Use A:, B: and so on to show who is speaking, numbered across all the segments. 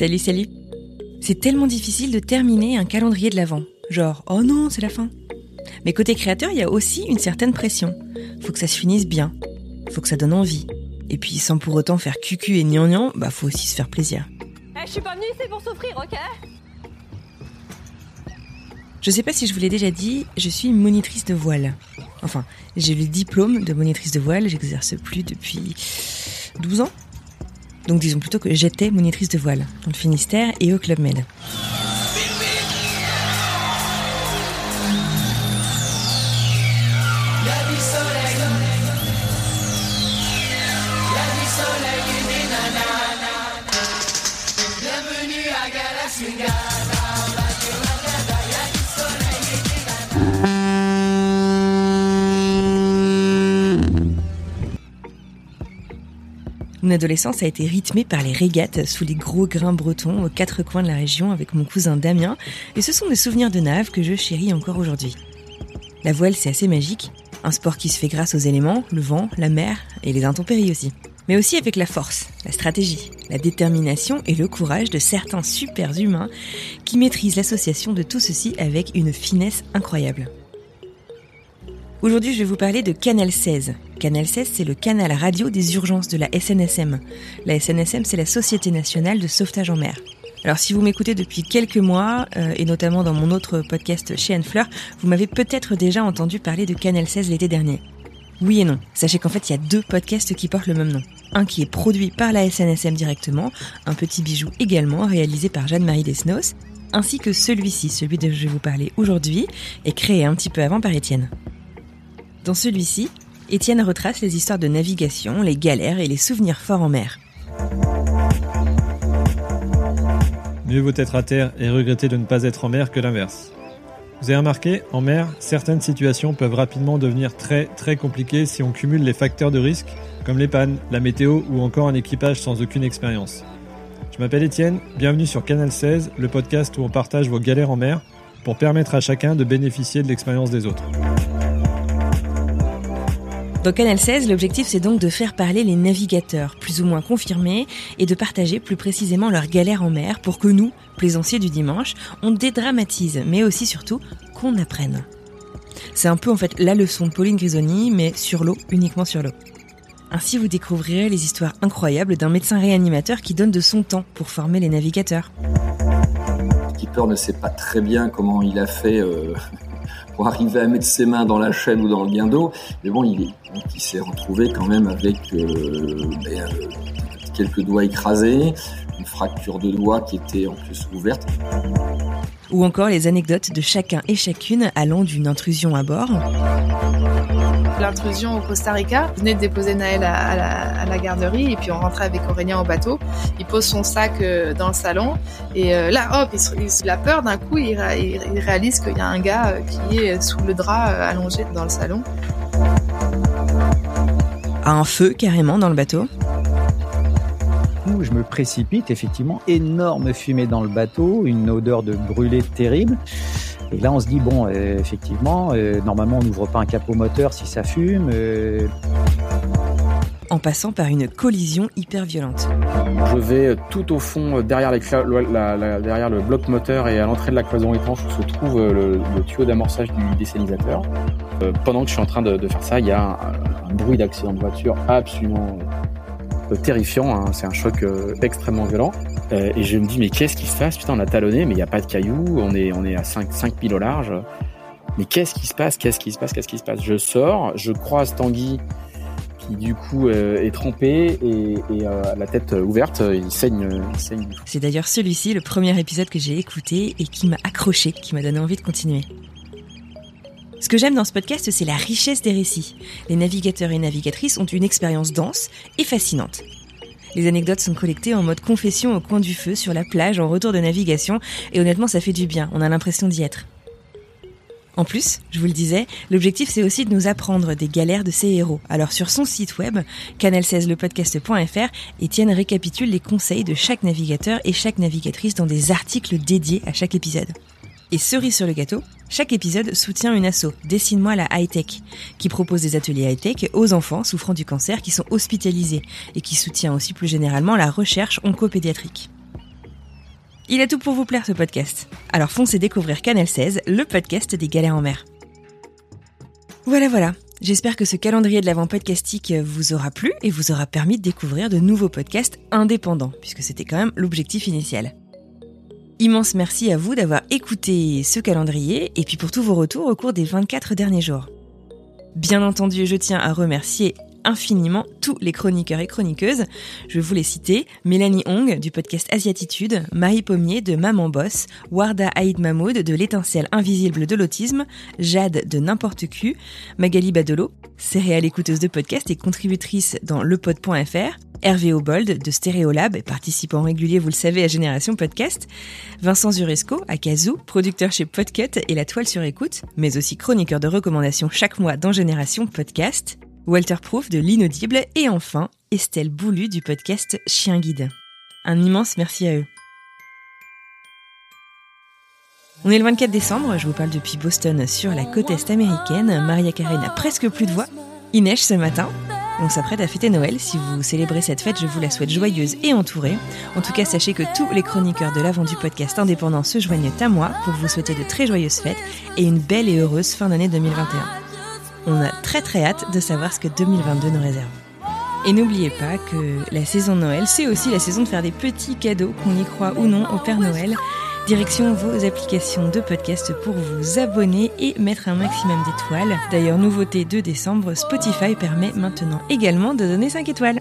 A: Salut, salut. C'est tellement difficile de terminer un calendrier de l'Avent. Genre, oh non, c'est la fin. Mais côté créateur, il y a aussi une certaine pression. Faut que ça se finisse bien. Faut que ça donne envie. Et puis, sans pour autant faire cucu et gnangnan, bah faut aussi se faire plaisir.
B: Eh, je suis pas venue ici pour souffrir, ok?
A: Je sais pas si je vous l'ai déjà dit, je suis monitrice de voile. Enfin, j'ai le diplôme de monitrice de voile, j'exerce plus depuis 12 ans. Donc disons plutôt que j'étais monitrice de voile dans le Finistère et au Club Med. Mon adolescence a été rythmée par les régates sous les gros grains bretons aux quatre coins de la région avec mon cousin Damien, et ce sont des souvenirs de nave que je chéris encore aujourd'hui. La voile, c'est assez magique, un sport qui se fait grâce aux éléments, le vent, la mer et les intempéries aussi. Mais aussi avec la force, la stratégie, la détermination et le courage de certains super humains qui maîtrisent l'association de tout ceci avec une finesse incroyable. Aujourd'hui, je vais vous parler de Canal 16. Canal 16, c'est le canal radio des urgences de la SNSM. La SNSM, c'est la Société nationale de sauvetage en mer. Alors si vous m'écoutez depuis quelques mois, euh, et notamment dans mon autre podcast chez Anne Fleur, vous m'avez peut-être déjà entendu parler de Canal 16 l'été dernier. Oui et non. Sachez qu'en fait, il y a deux podcasts qui portent le même nom. Un qui est produit par la SNSM directement, un petit bijou également réalisé par Jeanne-Marie Desnos, ainsi que celui-ci, celui dont je vais vous parler aujourd'hui, est créé un petit peu avant par Étienne. Dans celui-ci, Étienne retrace les histoires de navigation, les galères et les souvenirs forts en mer.
C: Mieux vaut être à terre et regretter de ne pas être en mer que l'inverse. Vous avez remarqué, en mer, certaines situations peuvent rapidement devenir très très compliquées si on cumule les facteurs de risque, comme les pannes, la météo ou encore un équipage sans aucune expérience. Je m'appelle Étienne, bienvenue sur Canal 16, le podcast où on partage vos galères en mer pour permettre à chacun de bénéficier de l'expérience des autres.
A: Dans Canal 16, l'objectif c'est donc de faire parler les navigateurs, plus ou moins confirmés, et de partager plus précisément leurs galères en mer pour que nous, plaisanciers du dimanche, on dédramatise, mais aussi surtout qu'on apprenne. C'est un peu en fait la leçon de Pauline Grisoni, mais sur l'eau, uniquement sur l'eau. Ainsi, vous découvrirez les histoires incroyables d'un médecin réanimateur qui donne de son temps pour former les navigateurs.
D: Skipper ne sait pas très bien comment il a fait euh, pour arriver à mettre ses mains dans la chaîne ou dans le guindeau, mais bon, il, il s'est retrouvé quand même avec euh, ben, euh, quelques doigts écrasés, une fracture de doigt qui était en plus ouverte.
A: Ou encore les anecdotes de chacun et chacune allant d'une intrusion à bord,
E: L'intrusion au Costa Rica. Je venais de déposer Naël à, à la, à la garderie et puis on rentrait avec Aurélien au bateau. Il pose son sac euh, dans le salon et euh, là, hop, il, se- il, a peur d'un coup. Il, ré- il- il réalise qu'il y a un gars euh, qui est sous le drap euh, allongé dans le salon.
A: à un feu carrément dans le bateau.
F: je me précipite, effectivement, énorme fumée dans le bateau, une odeur de brûlé terrible. Et là, on se dit, bon, euh, effectivement, euh, normalement, on n'ouvre pas un capot moteur si ça fume. euh,
A: en passant par une collision hyper violente.
G: Je vais tout au fond, derrière, les cla- la- la- derrière le bloc moteur et à l'entrée de la cloison étanche où se trouve le, le tuyau d'amorçage du désalisateur. Euh, pendant que je suis en train de, de faire ça, il y a un, un bruit d'accident de voiture absolument euh, terrifiant. hein. C'est un choc euh, extrêmement violent. Euh, et je me dis, mais qu'est-ce qui se passe? Putain, on a talonné, mais il n'y a pas de cailloux. On est, on est à 5, 5 piles au large. Mais qu'est-ce qui se passe? Qu'est-ce qui se passe? Qu'est-ce qui se passe? Je sors, je croise Tanguy qui du coup euh, est trempé et, et euh, la tête ouverte, il saigne, il saigne.
A: C'est d'ailleurs celui-ci, le premier épisode que j'ai écouté et qui m'a accroché, qui m'a donné envie de continuer. Ce que j'aime dans ce podcast, c'est la richesse des récits. Les navigateurs et navigatrices ont une expérience dense et fascinante. Les anecdotes sont collectées en mode confession au coin du feu, sur la plage, en retour de navigation, et honnêtement, ça fait du bien, on a l'impression d'y être. En plus, je vous le disais, l'objectif c'est aussi de nous apprendre des galères de ces héros. Alors sur son site web, canal16lepodcast.fr, Étienne récapitule les conseils de chaque navigateur et chaque navigatrice dans des articles dédiés à chaque épisode. Et cerise sur le gâteau, chaque épisode soutient une asso, Dessine-moi la high-tech, qui propose des ateliers high-tech aux enfants souffrant du cancer qui sont hospitalisés et qui soutient aussi plus généralement la recherche oncopédiatrique. Il a tout pour vous plaire ce podcast. Alors foncez découvrir Canal 16, le podcast des galères en mer. Voilà voilà, j'espère que ce calendrier de l'avant podcastique vous aura plu et vous aura permis de découvrir de nouveaux podcasts indépendants, puisque c'était quand même l'objectif initial. Immense merci à vous d'avoir écouté ce calendrier et puis pour tous vos retours au cours des 24 derniers jours. Bien entendu, je tiens à remercier infiniment tous les chroniqueurs et chroniqueuses. Je vous les citer. Mélanie Hong du podcast Asiatitude, Marie Pommier de Maman Boss, Warda Aïd Mahmoud de l'étincelle invisible de l'autisme, Jade de N'importe Q, Magali Badolo, céréale écouteuse de podcast et contributrice dans lepod.fr, Hervé Obold de Stéréolab, participant régulier, vous le savez, à Génération Podcast, Vincent Zuresco à Kazoo, producteur chez Podcut et La Toile sur écoute, mais aussi chroniqueur de recommandations chaque mois dans Génération Podcast, Walter Proof de l'Inaudible et enfin Estelle Boulu du podcast Chien Guide. Un immense merci à eux. On est le 24 décembre, je vous parle depuis Boston sur la côte est américaine. Maria Carey n'a presque plus de voix. Il neige ce matin, on s'apprête à fêter Noël. Si vous célébrez cette fête, je vous la souhaite joyeuse et entourée. En tout cas, sachez que tous les chroniqueurs de l'avant du podcast indépendant se joignent à moi pour vous souhaiter de très joyeuses fêtes et une belle et heureuse fin d'année 2021. On a très très hâte de savoir ce que 2022 nous réserve. Et n'oubliez pas que la saison Noël, c'est aussi la saison de faire des petits cadeaux, qu'on y croit ou non, au Père Noël. Direction vos applications de podcast pour vous abonner et mettre un maximum d'étoiles. D'ailleurs, nouveauté de décembre, Spotify permet maintenant également de donner 5 étoiles.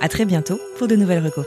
A: À très bientôt pour de nouvelles recos.